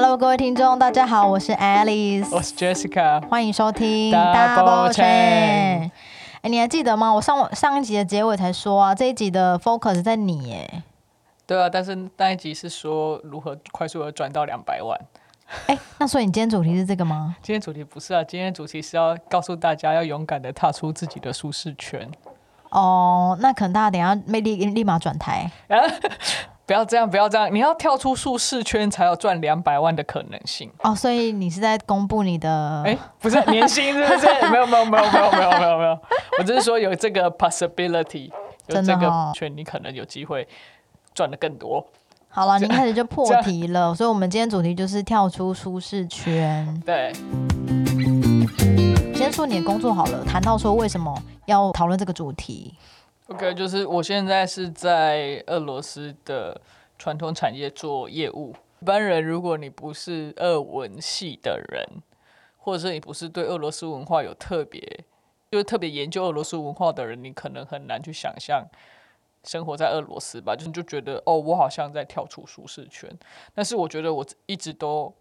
Hello，各位听众，大家好，我是 Alice，我是 Jessica，欢迎收听 Double Chain 哎，你还记得吗？我上上一集的结尾才说啊，这一集的 focus 在你耶。对啊，但是那一集是说如何快速的赚到两百万。哎，那所以你今天主题是这个吗？今天主题不是啊，今天主题是要告诉大家要勇敢的踏出自己的舒适圈。哦，那可能大家等一下没立立马转台。不要这样，不要这样，你要跳出舒适圈才有赚两百万的可能性。哦，所以你是在公布你的？哎，不是年薪是不是？没有没有没有没有没有没有没有，我只是说有这个 possibility，有这个圈，你可能有机会赚的更多。好了，你开始就破题了，所以我们今天主题就是跳出舒适圈。对。先说你的工作好了，谈到说为什么要讨论这个主题。OK，就是我现在是在俄罗斯的传统产业做业务。一般人，如果你不是俄文系的人，或者是你不是对俄罗斯文化有特别，就是特别研究俄罗斯文化的人，你可能很难去想象生活在俄罗斯吧？就是就觉得哦，我好像在跳出舒适圈。但是我觉得我一直都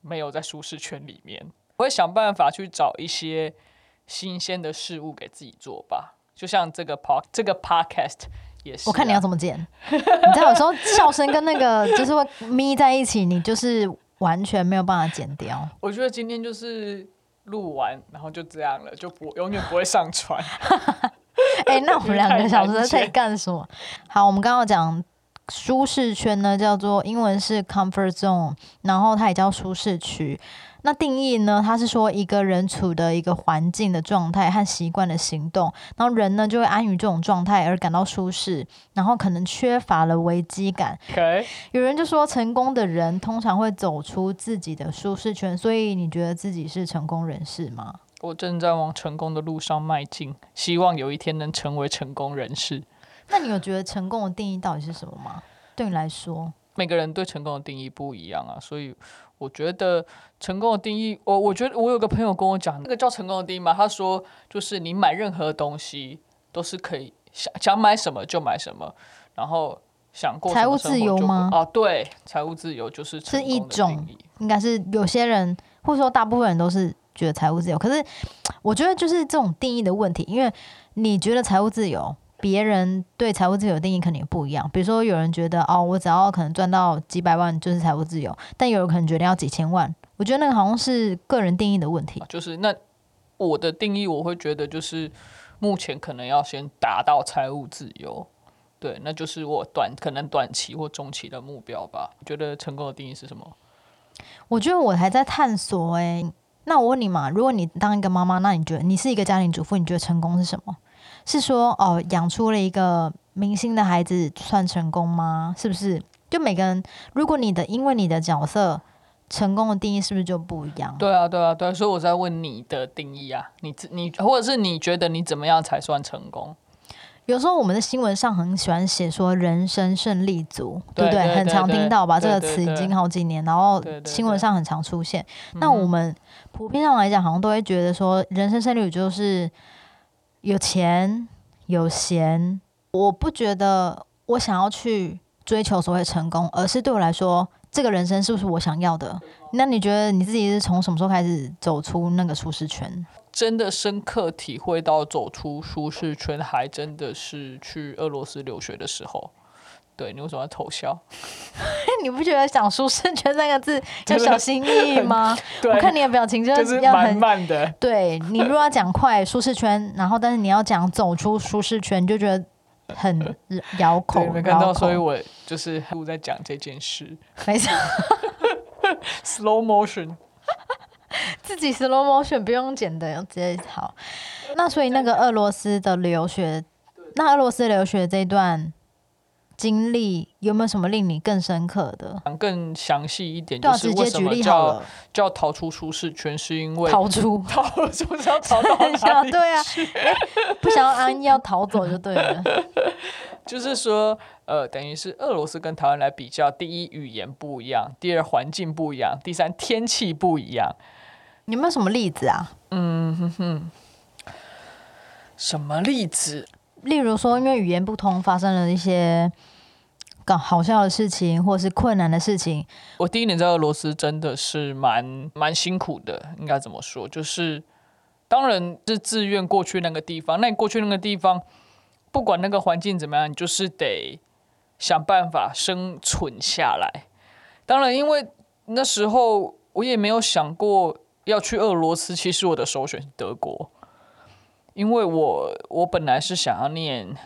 没有在舒适圈里面。我会想办法去找一些新鲜的事物给自己做吧，就像这个 pod 这个 podcast 也是。我看你要怎么剪，你知道有时候笑声跟那个 就是会咪在一起，你就是完全没有办法剪掉。我觉得今天就是录完，然后就这样了，就不永远不会上传。哎，那我们两个小时在干什么？好，我们刚刚讲舒适圈呢，叫做英文是 comfort zone，然后它也叫舒适区。那定义呢？它是说一个人处的一个环境的状态和习惯的行动，然后人呢就会安于这种状态而感到舒适，然后可能缺乏了危机感。有人就说，成功的人通常会走出自己的舒适圈，所以你觉得自己是成功人士吗？我正在往成功的路上迈进，希望有一天能成为成功人士。那你有觉得成功的定义到底是什么吗？对你来说，每个人对成功的定义不一样啊，所以。我觉得成功的定义，我我觉得我有个朋友跟我讲，那个叫成功的定义嘛。他说，就是你买任何东西都是可以想想买什么就买什么，然后想过财务自由吗？啊，对，财务自由就是是一种，应该是有些人或者说大部分人都是觉得财务自由。可是我觉得就是这种定义的问题，因为你觉得财务自由。别人对财务自由的定义肯定不一样。比如说，有人觉得哦，我只要可能赚到几百万就是财务自由，但有人可能觉得要几千万。我觉得那个好像是个人定义的问题。就是那我的定义，我会觉得就是目前可能要先达到财务自由，对，那就是我短可能短期或中期的目标吧。觉得成功的定义是什么？我觉得我还在探索诶。那我问你嘛，如果你当一个妈妈，那你觉得你是一个家庭主妇，你觉得成功是什么？是说哦，养出了一个明星的孩子算成功吗？是不是？就每个人，如果你的因为你的角色，成功的定义是不是就不一样？对啊，对啊，对。所以我在问你的定义啊，你你或者是你觉得你怎么样才算成功？有时候我们的新闻上很喜欢写说人生胜利组，对不对？很常听到吧？这个词已经好几年，然后新闻上很常出现。那我们普遍上来讲，好像都会觉得说人生胜利组就是。有钱有闲，我不觉得我想要去追求所谓成功，而是对我来说，这个人生是不是我想要的？那你觉得你自己是从什么时候开始走出那个舒适圈？真的深刻体会到走出舒适圈，还真的是去俄罗斯留学的时候。对你为什么要偷笑？你不觉得讲“舒适圈”三个字 就小心翼翼吗？我看你的表情就是要很慢的。对你如果要讲快“舒适圈”，然后但是你要讲走出舒适圈，就觉得很咬口。没看到，所以我就是不在讲这件事。没错，slow motion，自己 slow motion 不用剪的，直接好。那所以那个俄罗斯的留学，那俄罗斯留学这一段。经历有没有什么令你更深刻的？更详细一点，就是为什么叫叫逃出舒适圈？是因为逃出 逃出要逃到哪里？对啊，不想要安逸，要逃走就对了。就是说，呃，等于是俄罗斯跟台湾来比较，第一语言不一样，第二环境不一样，第三天气不一样。有没有什么例子啊？嗯哼哼，什么例子？例如说，因为语言不通，发生了一些。搞好笑的事情，或是困难的事情？我第一年在俄罗斯真的是蛮蛮辛苦的，应该怎么说？就是当然是自愿过去那个地方。那你过去那个地方，不管那个环境怎么样，你就是得想办法生存下来。当然，因为那时候我也没有想过要去俄罗斯，其实我的首选是德国，因为我我本来是想要念。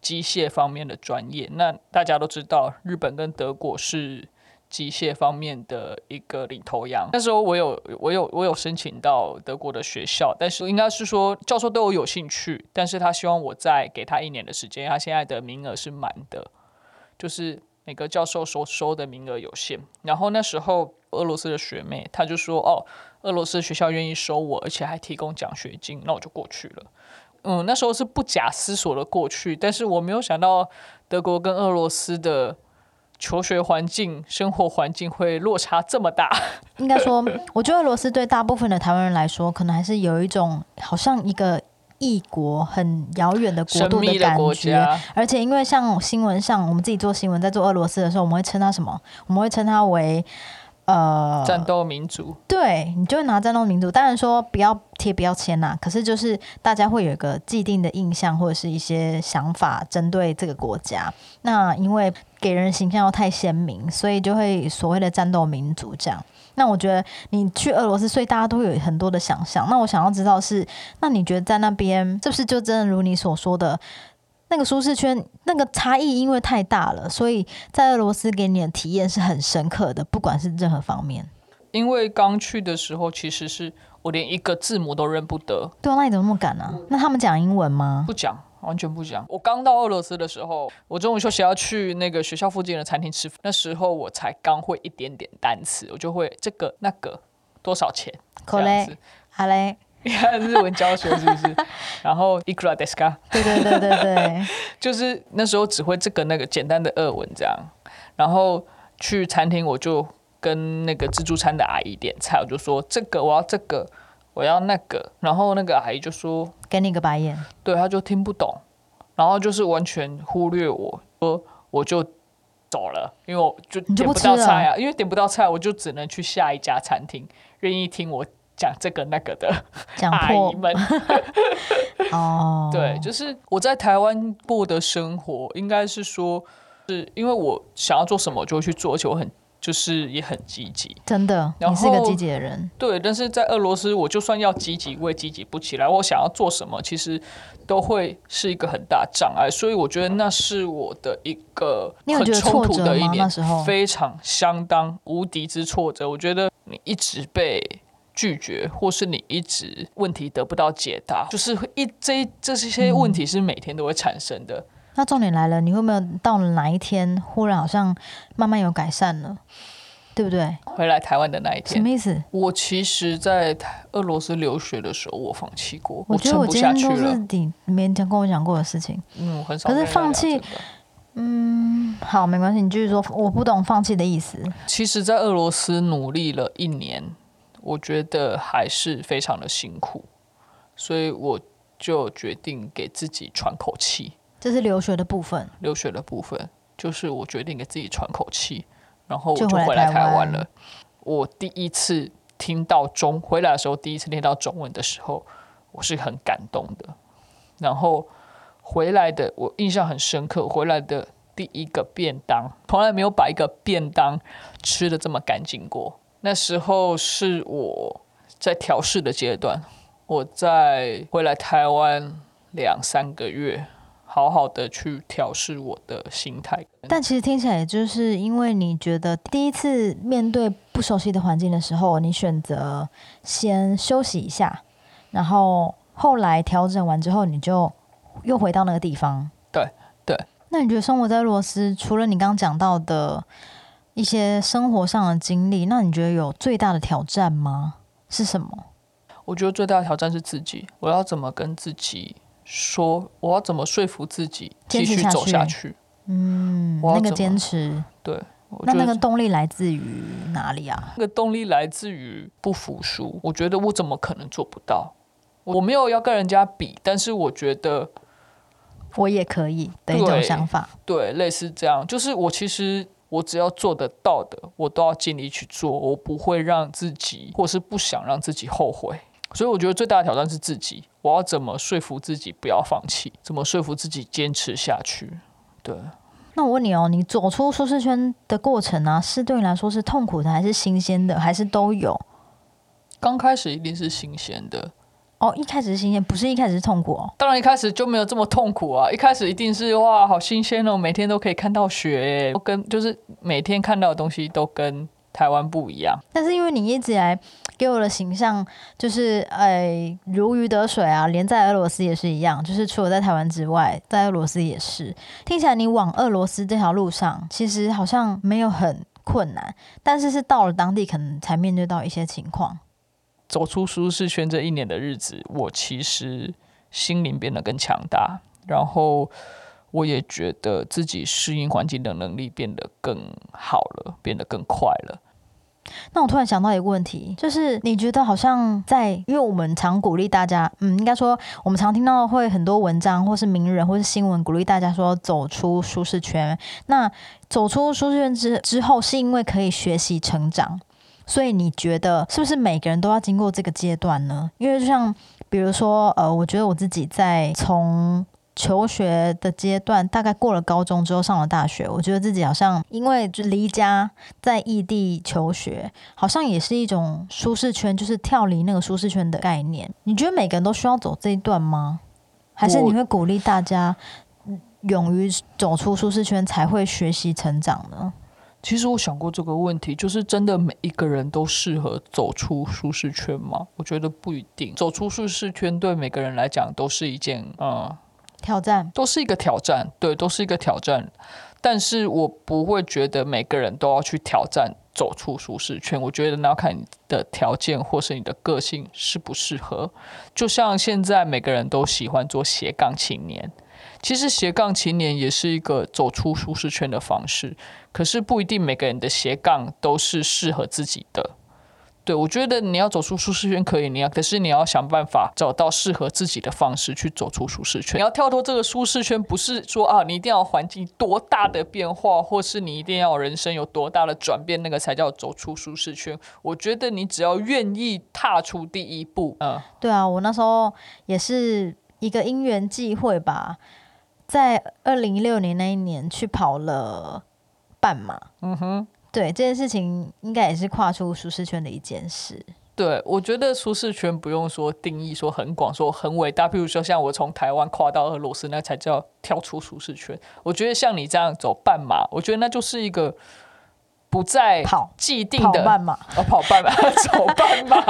机械方面的专业，那大家都知道，日本跟德国是机械方面的一个领头羊。那时候我有我有我有申请到德国的学校，但是应该是说教授对我有兴趣，但是他希望我再给他一年的时间，他现在的名额是满的，就是每个教授所收的名额有限。然后那时候俄罗斯的学妹他就说：“哦，俄罗斯学校愿意收我，而且还提供奖学金，那我就过去了。”嗯，那时候是不假思索的过去，但是我没有想到德国跟俄罗斯的求学环境、生活环境会落差这么大。应该说，我觉得俄罗斯对大部分的台湾人来说，可能还是有一种好像一个异国、很遥远的国度的感觉。而且，因为像新闻上，我们自己做新闻，在做俄罗斯的时候，我们会称它什么？我们会称它为。呃，战斗民族，对你就会拿战斗民族。当然说不要贴标签呐，可是就是大家会有一个既定的印象或者是一些想法针对这个国家。那因为给人形象又太鲜明，所以就会所谓的战斗民族这样。那我觉得你去俄罗斯，所以大家都会有很多的想象。那我想要知道是，那你觉得在那边是不是就真的如你所说的？那个舒适圈，那个差异因为太大了，所以在俄罗斯给你的体验是很深刻的，不管是任何方面。因为刚去的时候，其实是我连一个字母都认不得。对啊，那你怎么那么敢呢？那他们讲英文吗？不讲，完全不讲。我刚到俄罗斯的时候，我中午休息要去那个学校附近的餐厅吃饭，那时候我才刚会一点点单词，我就会这个那个多少钱，这样子。好嘞。你看日文教学是不是？然后 ikra deska，对对对对对，就是那时候只会这个那个简单的俄文这样。然后去餐厅，我就跟那个自助餐的阿姨点菜，我就说这个我要这个，我要那个。然后那个阿姨就说给你个白眼，对，他就听不懂，然后就是完全忽略我，说我就走了，因为我就点不到菜啊，因为点不到菜，我就只能去下一家餐厅，愿意听我。讲这个那个的 阿姨们，哦，对，就是我在台湾过的生活，应该是说，是因为我想要做什么就会去做，而且我很就是也很积极，真的，你是一个积极的人，对。但是在俄罗斯，我就算要积极，我也积极不起来。我想要做什么，其实都会是一个很大障碍，所以我觉得那是我的一个很冲突的一年，非常相当无敌之挫折。我觉得你一直被。拒绝，或是你一直问题得不到解答，就是一这这些问题是每天都会产生的。那重点来了，你会没有到哪一天，忽然好像慢慢有改善了，对不对？回来台湾的那一天，什么意思？我其实，在俄罗斯留学的时候，我放弃过。我觉得我今天都是你没讲跟我讲过的事情。嗯，很少。可是放弃，嗯，好，没关系，你继续说。我不懂放弃的意思。其实，在俄罗斯努力了一年。我觉得还是非常的辛苦，所以我就决定给自己喘口气。这是留学的部分。留学的部分就是我决定给自己喘口气，然后我就回来台湾了。我第一次听到中回来的时候，第一次听到中文的时候，我是很感动的。然后回来的我印象很深刻，回来的第一个便当，从来没有把一个便当吃的这么干净过。那时候是我在调试的阶段，我在回来台湾两三个月，好好的去调试我的心态。但其实听起来，就是因为你觉得第一次面对不熟悉的环境的时候，你选择先休息一下，然后后来调整完之后，你就又回到那个地方。对对。那你觉得生活在罗斯，除了你刚刚讲到的？一些生活上的经历，那你觉得有最大的挑战吗？是什么？我觉得最大的挑战是自己，我要怎么跟自己说？我要怎么说服自己继续走下去？嗯，那个坚持，对，那那个动力来自于哪里啊？那个动力来自于不服输。我觉得我怎么可能做不到？我没有要跟人家比，但是我觉得我也可以的一种想法。对，类似这样，就是我其实我只要做得到的，我都要尽力去做，我不会让自己或是不想让自己后悔。所以我觉得最大的挑战是自己，我要怎么说服自己不要放弃，怎么说服自己坚持下去。对，那我问你哦，你走出舒适圈的过程啊，是对你来说是痛苦的，还是新鲜的，还是都有？刚开始一定是新鲜的，哦，一开始是新鲜，不是一开始是痛苦哦。当然一开始就没有这么痛苦啊，一开始一定是哇，好新鲜哦，每天都可以看到雪，都跟就是每天看到的东西都跟台湾不一样。但是因为你一直以来给我的形象就是，呃，如鱼得水啊，连在俄罗斯也是一样，就是除了在台湾之外，在俄罗斯也是。听起来你往俄罗斯这条路上，其实好像没有很困难，但是是到了当地可能才面对到一些情况。走出舒适圈这一年的日子，我其实心灵变得更强大，然后我也觉得自己适应环境的能力变得更好了，变得更快了。那我突然想到一个问题，就是你觉得好像在，因为我们常鼓励大家，嗯，应该说我们常听到会很多文章或是名人或是新闻鼓励大家说走出舒适圈。那走出舒适圈之之后，是因为可以学习成长，所以你觉得是不是每个人都要经过这个阶段呢？因为就像比如说，呃，我觉得我自己在从求学的阶段，大概过了高中之后上了大学，我觉得自己好像因为就离家在异地求学，好像也是一种舒适圈，就是跳离那个舒适圈的概念。你觉得每个人都需要走这一段吗？还是你会鼓励大家勇于走出舒适圈才会学习成长呢？其实我想过这个问题，就是真的每一个人都适合走出舒适圈吗？我觉得不一定。走出舒适圈对每个人来讲都是一件，嗯，挑战都是一个挑战，对，都是一个挑战。但是我不会觉得每个人都要去挑战走出舒适圈。我觉得那要看你的条件或是你的个性适不适合。就像现在每个人都喜欢做斜杠青年，其实斜杠青年也是一个走出舒适圈的方式。可是不一定每个人的斜杠都是适合自己的。对，我觉得你要走出舒适圈可以，你要，可是你要想办法找到适合自己的方式去走出舒适圈。你要跳脱这个舒适圈，不是说啊，你一定要环境多大的变化，或是你一定要人生有多大的转变，那个才叫走出舒适圈。我觉得你只要愿意踏出第一步，嗯，对啊，我那时候也是一个因缘际会吧，在二零一六年那一年去跑了半马。嗯哼。对这件事情，应该也是跨出舒适圈的一件事。对，我觉得舒适圈不用说定义说很广，说很伟大。譬如说，像我从台湾跨到俄罗斯，那才叫跳出舒适圈。我觉得像你这样走半马，我觉得那就是一个不在跑既定的半马，哦，跑半马，走半马，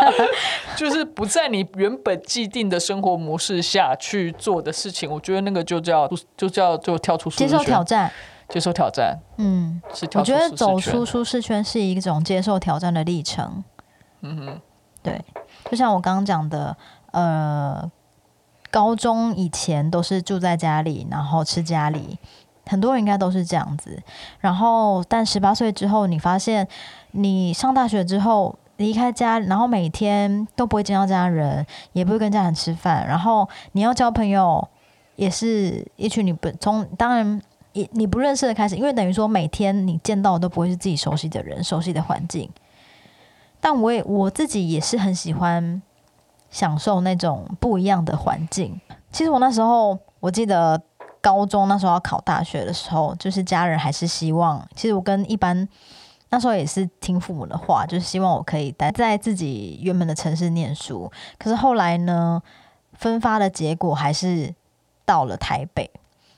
就是不在你原本既定的生活模式下去做的事情。我觉得那个就叫就叫就跳出舒适圈，接受挑战。接受挑战，嗯，我觉得走出舒适圈是一种接受挑战的历程。嗯哼，对，就像我刚刚讲的，呃，高中以前都是住在家里，然后吃家里，很多人应该都是这样子。然后，但十八岁之后，你发现你上大学之后离开家，然后每天都不会见到家人，也不会跟家人吃饭，然后你要交朋友，也是一群你不从当然。你你不认识的开始，因为等于说每天你见到的都不会是自己熟悉的人、熟悉的环境。但我也我自己也是很喜欢享受那种不一样的环境。其实我那时候，我记得高中那时候要考大学的时候，就是家人还是希望，其实我跟一般那时候也是听父母的话，就是希望我可以待在自己原本的城市念书。可是后来呢，分发的结果还是到了台北。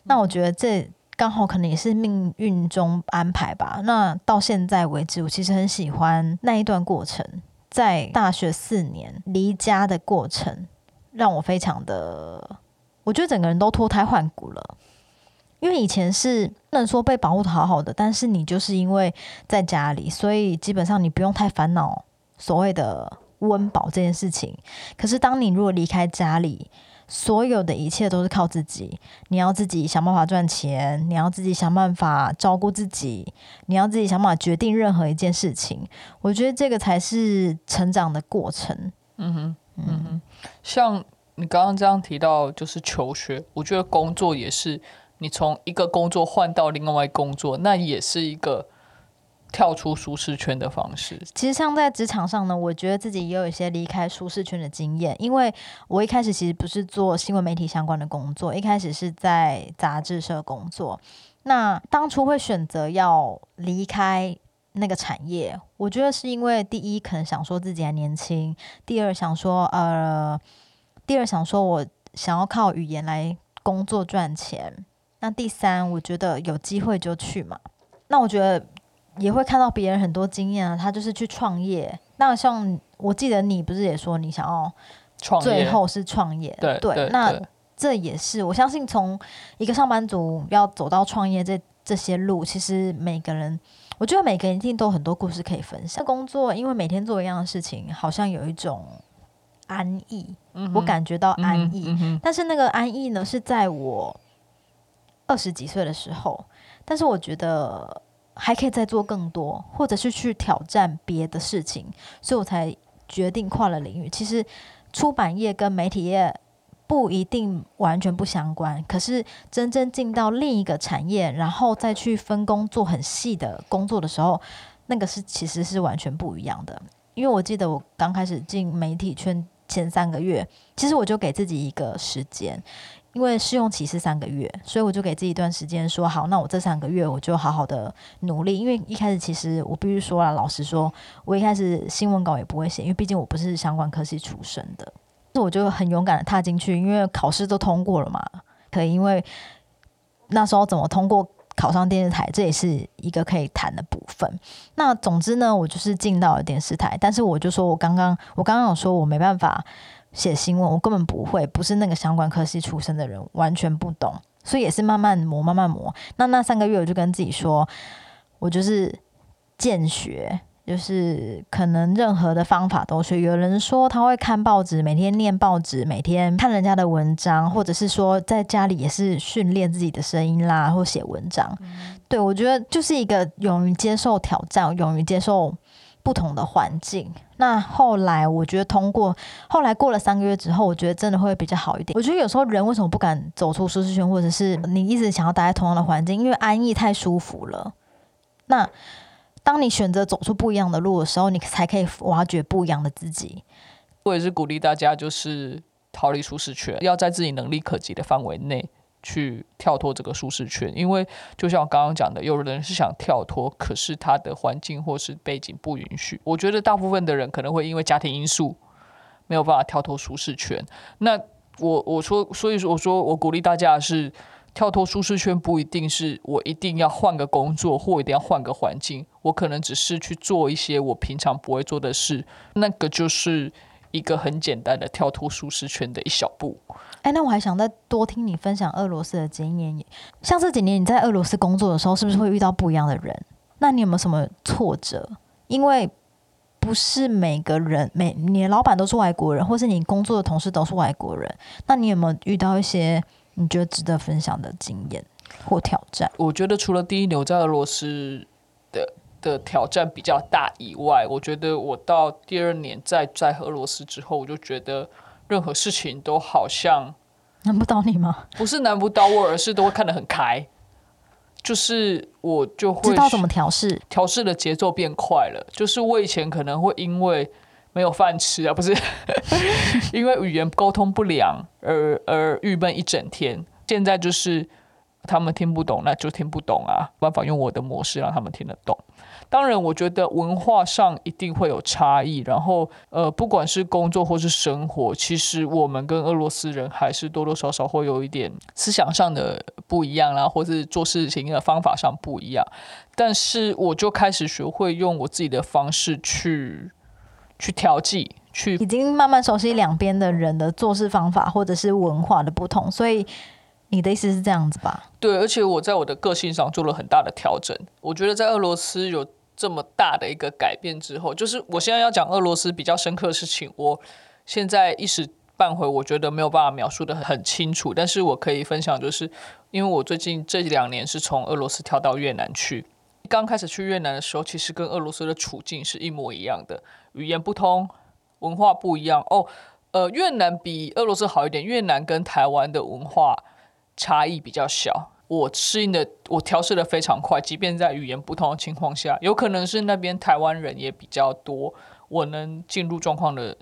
那我觉得这刚好可能也是命运中安排吧。那到现在为止，我其实很喜欢那一段过程，在大学四年离家的过程，让我非常的，我觉得整个人都脱胎换骨了。因为以前是不能说被保护的好好的，但是你就是因为在家里，所以基本上你不用太烦恼所谓的温饱这件事情。可是当你如果离开家里，所有的一切都是靠自己，你要自己想办法赚钱，你要自己想办法照顾自己，你要自己想办法决定任何一件事情。我觉得这个才是成长的过程。嗯哼，嗯哼，像你刚刚这样提到就是求学，我觉得工作也是，你从一个工作换到另外工作，那也是一个跳出舒适圈的方式。其实像在职场上呢，我觉得自己也有一些离开舒适圈的经验，因为我一开始其实不是做新闻媒体相关的工作，一开始是在杂志社工作。那当初会选择要离开那个产业，我觉得是因为第一可能想说自己还年轻，第二想说呃，第二想说我想要靠语言来工作赚钱。那第三，我觉得有机会就去嘛。那我觉得也会看到别人很多经验啊，他就是去创业。那像我记得你不是也说你想要创业最后是创业？对对那这也是我相信从一个上班族要走到创业这这些路，其实每个人，我觉得每个人一定都有很多故事可以分享。工作因为每天做一样的事情，好像有一种安逸，嗯我感觉到安逸。嗯嗯但是那个安逸呢，是在我二十几岁的时候，但是我觉得还可以再做更多，或者是去挑战别的事情，所以我才决定跨了领域。其实出版业跟媒体业不一定完全不相关，可是真正进到另一个产业，然后再去分工做很细的工作的时候，那个是其实是完全不一样的。因为我记得我刚开始进媒体圈前三个月，其实我就给自己一个时间，因为试用期是三个月，所以我就给自己一段时间说好，那我这三个月我就好好的努力。因为一开始其实我必须说了，老实说，我一开始新闻稿也不会写，因为毕竟我不是相关科系出身的。那我就很勇敢的踏进去，因为考试都通过了嘛，可以因为那时候怎么通过考上电视台，这也是一个可以谈的部分。那总之呢，我就是进到了电视台，但是我就说我刚刚我刚刚有说我没办法写新闻，我根本不会，不是那个相关科系出身的人，完全不懂，所以也是慢慢磨，慢慢磨。那那三个月我就跟自己说，我就是见学。就是可能任何的方法都学。有人说他会看报纸，每天念报纸，每天看人家的文章，或者是说在家里也是训练自己的声音啦，或写文章。对我觉得就是一个勇于接受挑战，勇于接受不同的环境。那后来我觉得通过，后来过了三个月之后，我觉得真的会比较好一点。我觉得有时候人为什么不敢走出舒适圈，或者是你一直想要待在同样的环境，因为安逸太舒服了。那当你选择走出不一样的路的时候，你才可以挖掘不一样的自己。我也是鼓励大家，就是逃离舒适圈，要在自己能力可及的范围内去跳脱这个舒适圈。因为就像我刚刚讲的，有人是想跳脱，可是他的环境或是背景不允许。我觉得大部分的人可能会因为家庭因素没有办法跳脱舒适圈。那我我说，所以说我说我鼓励大家是。跳脱舒适圈不一定是我一定要换个工作，或一定要换个环境，我可能只是去做一些我平常不会做的事，那个就是一个很简单的跳脱舒适圈的一小步。哎，那我还想再多听你分享俄罗斯的经验。像这几年你在俄罗斯工作的时候，是不是会遇到不一样的人？那你有没有什么挫折？因为不是每个人每你的老板都是外国人，或是你工作的同事都是外国人，那你有没有遇到一些？你觉得值得分享的经验或挑战？我觉得除了第一牛在俄罗斯的的挑战比较大以外，我觉得我到第二年在在俄罗斯之后，我就觉得任何事情都好像难不倒你吗？不是难不倒我，而是都会看得很开。就是我就会知道怎么调试，调试的节奏变快了。就是我以前可能会因为没有饭吃啊，不是 因为语言沟通不良而而郁闷一整天。现在就是他们听不懂，那就听不懂啊，办法用我的模式让他们听得懂。当然，我觉得文化上一定会有差异。然后，呃，不管是工作或是生活，其实我们跟俄罗斯人还是多多少少会有一点思想上的不一样啦，或是做事情的方法上不一样。但是，我就开始学会用我自己的方式去。去调剂，去已经慢慢熟悉两边的人的做事方法或者是文化的不同，所以你的意思是这样子吧？对，而且我在我的个性上做了很大的调整。我觉得在俄罗斯有这么大的一个改变之后，就是我现在要讲俄罗斯比较深刻的事情，我现在一时半会我觉得没有办法描述的很清楚，但是我可以分享，就是因为我最近这两年是从俄罗斯跳到越南去。刚开始去越南的时候，其实跟俄罗斯的处境是一模一样的，语言不通，文化不一样哦。呃，越南比俄罗斯好一点，越南跟台湾的文化差异比较小。我适应的，我调试的非常快，即便在语言不同的情况下，有可能是那边台湾人也比较多，我能进入状况的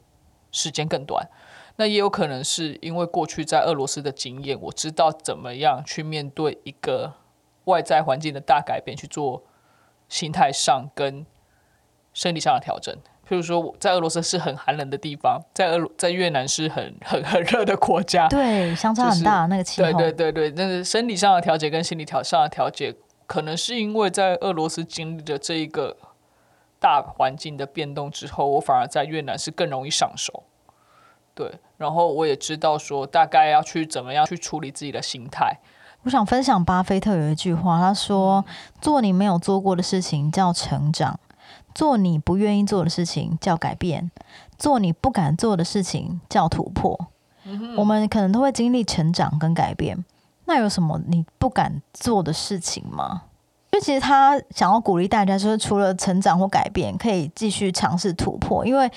时间更短。那也有可能是因为过去在俄罗斯的经验，我知道怎么样去面对一个外在环境的大改变，去做心态上跟生理上的调整。譬如说，在俄罗斯是很寒冷的地方，在俄在越南是很 很很热的国家，对，相差很大那个气候。对对对对，那是生理上的调节跟心理调上的调节，可能是因为在俄罗斯经历的这一个大环境的变动之后，我反而在越南是更容易上手。对，然后我也知道说大概要去怎么样去处理自己的心态。我想分享巴菲特有一句话，他说：“做你没有做过的事情叫成长。”做你不愿意做的事情叫改变，做你不敢做的事情叫突破。我们可能都会经历成长跟改变。那有什么你不敢做的事情吗？因为其实他想要鼓励大家，就是除了成长或改变，可以继续尝试突破。因为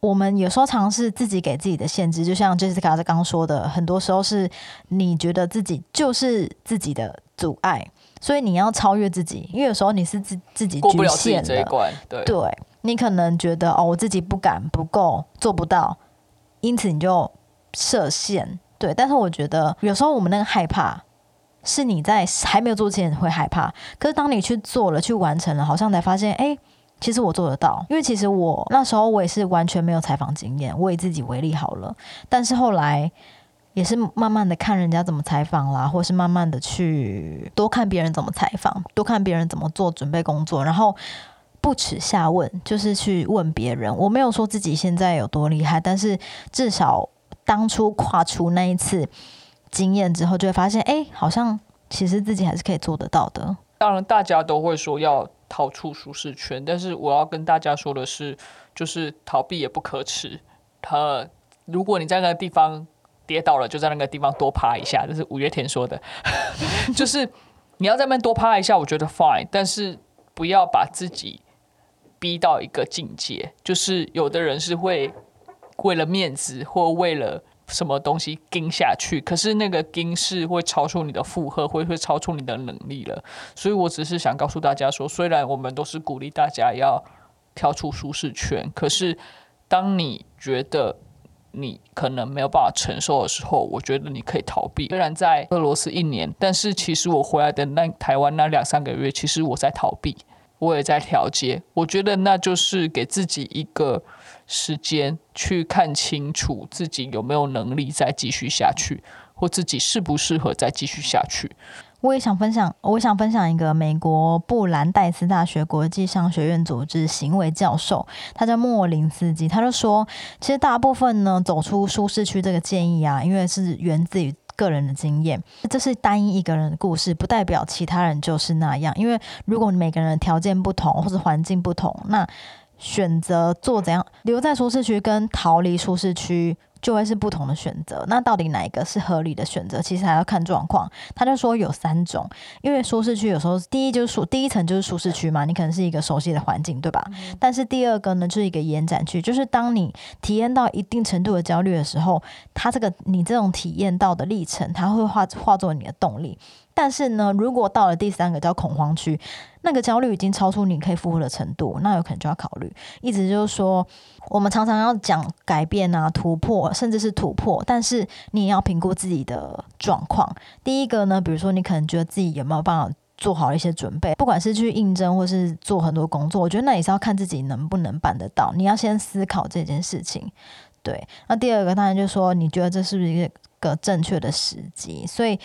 我们有时候尝试自己给自己的限制，就像 Jessica 刚刚说的，很多时候是你觉得自己就是自己的阻碍。所以你要超越自己，因为有时候你是自自己局限的，对，对你可能觉得哦，我自己不敢、不够、做不到，因此你就设限，对。但是我觉得有时候我们那个害怕，是你在还没有做之前会害怕，可是当你去做了、去完成了，好像才发现，哎，其实我做得到。因为其实我那时候我也是完全没有采访经验，我以自己为例好了，但是后来。也是慢慢的看人家怎么采访啦，或是慢慢的去多看别人怎么采访，多看别人怎么做准备工作，然后不耻下问，就是去问别人。我没有说自己现在有多厉害，但是至少当初跨出那一次经验之后，就会发现，哎，好像其实自己还是可以做得到的。当然，大家都会说要逃出舒适圈，但是我要跟大家说的是，就是逃避也不可耻。他如果你在那个地方。跌倒了，就在那个地方多趴一下，这是五月天说的，就是你要在那边多趴一下，我觉得 fine，但是不要把自己逼到一个境界，就是有的人是会为了面子或为了什么东西盯下去，可是那个盯是会超出你的负荷，会会超出你的能力了。所以我只是想告诉大家说，虽然我们都是鼓励大家要跳出舒适圈，可是当你觉得。你可能没有办法承受的时候，我觉得你可以逃避。虽然在俄罗斯一年，但是其实我回来的那台湾那两三个月，其实我在逃避，我也在调节。我觉得那就是给自己一个时间去看清楚自己有没有能力再继续下去，或自己适不适合再继续下去。我也想分享，我想分享一个美国布兰代斯大学国际商学院组织行为教授，他叫莫林斯基，他就说，其实大部分呢走出舒适区这个建议啊，因为是源自于个人的经验，这是单一一个人的故事，不代表其他人就是那样，因为如果每个人的条件不同或者环境不同，那选择做怎样留在舒适区跟逃离舒适区。就会是不同的选择，那到底哪一个是合理的选择？其实还要看状况。他就说有三种，因为舒适区有时候第一就是舒第一层就是舒适区嘛，你可能是一个熟悉的环境，对吧？但是第二个呢，就是一个延展区，就是当你体验到一定程度的焦虑的时候，它这个你这种体验到的历程，它会化化作你的动力。但是呢，如果到了第三个叫恐慌区，那个焦虑已经超出你可以负荷的程度，那有可能就要考虑。意思就是说，我们常常要讲改变啊、突破，甚至是突破，但是你也要评估自己的状况。第一个呢，比如说你可能觉得自己有没有办法做好一些准备，不管是去应征或是做很多工作，我觉得那也是要看自己能不能办得到。你要先思考这件事情。对，那第二个当然就是说，你觉得这是不是一个正确的时机？所以。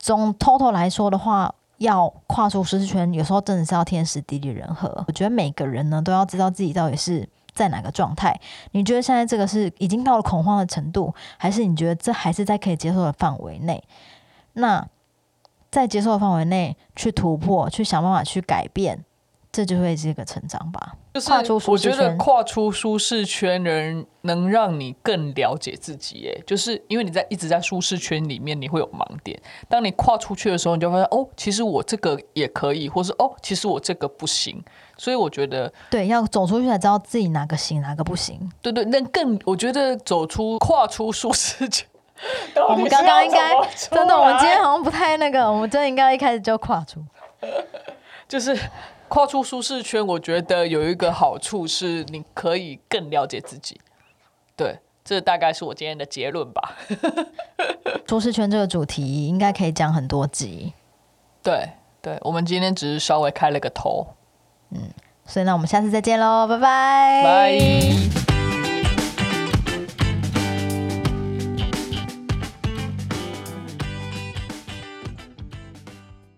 总 total 来说的话，要跨出舒适圈，有时候真的是要天时地利人和。我觉得每个人呢，都要知道自己到底是在哪个状态。你觉得现在这个是已经到了恐慌的程度，还是你觉得这还是在可以接受的范围内？那在接受的范围内去突破，去想办法去改变，这就会是一个成长吧。就是跨出舒我觉得跨出舒适圈人能让你更了解自己，哎，就是因为你在一直在舒适圈里面，你会有盲点。当你跨出去的时候，你就发现哦，其实我这个也可以，或是哦，其实我这个不行。所以我觉得，对，要走出去才知道自己哪个行，哪个不行。对对，那更我觉得走出跨出舒适圈。我们刚刚应该真的，我们今天好像不太那个，我们真的应该一开始就跨出。就是跨出舒适圈，我觉得有一个好处是，你可以更了解自己。对，这大概是我今天的结论吧。舒适圈这个主题应该可以讲很多集，对，对，我们今天只是稍微开了个头。嗯所以那我们下次再见喽，拜拜，拜。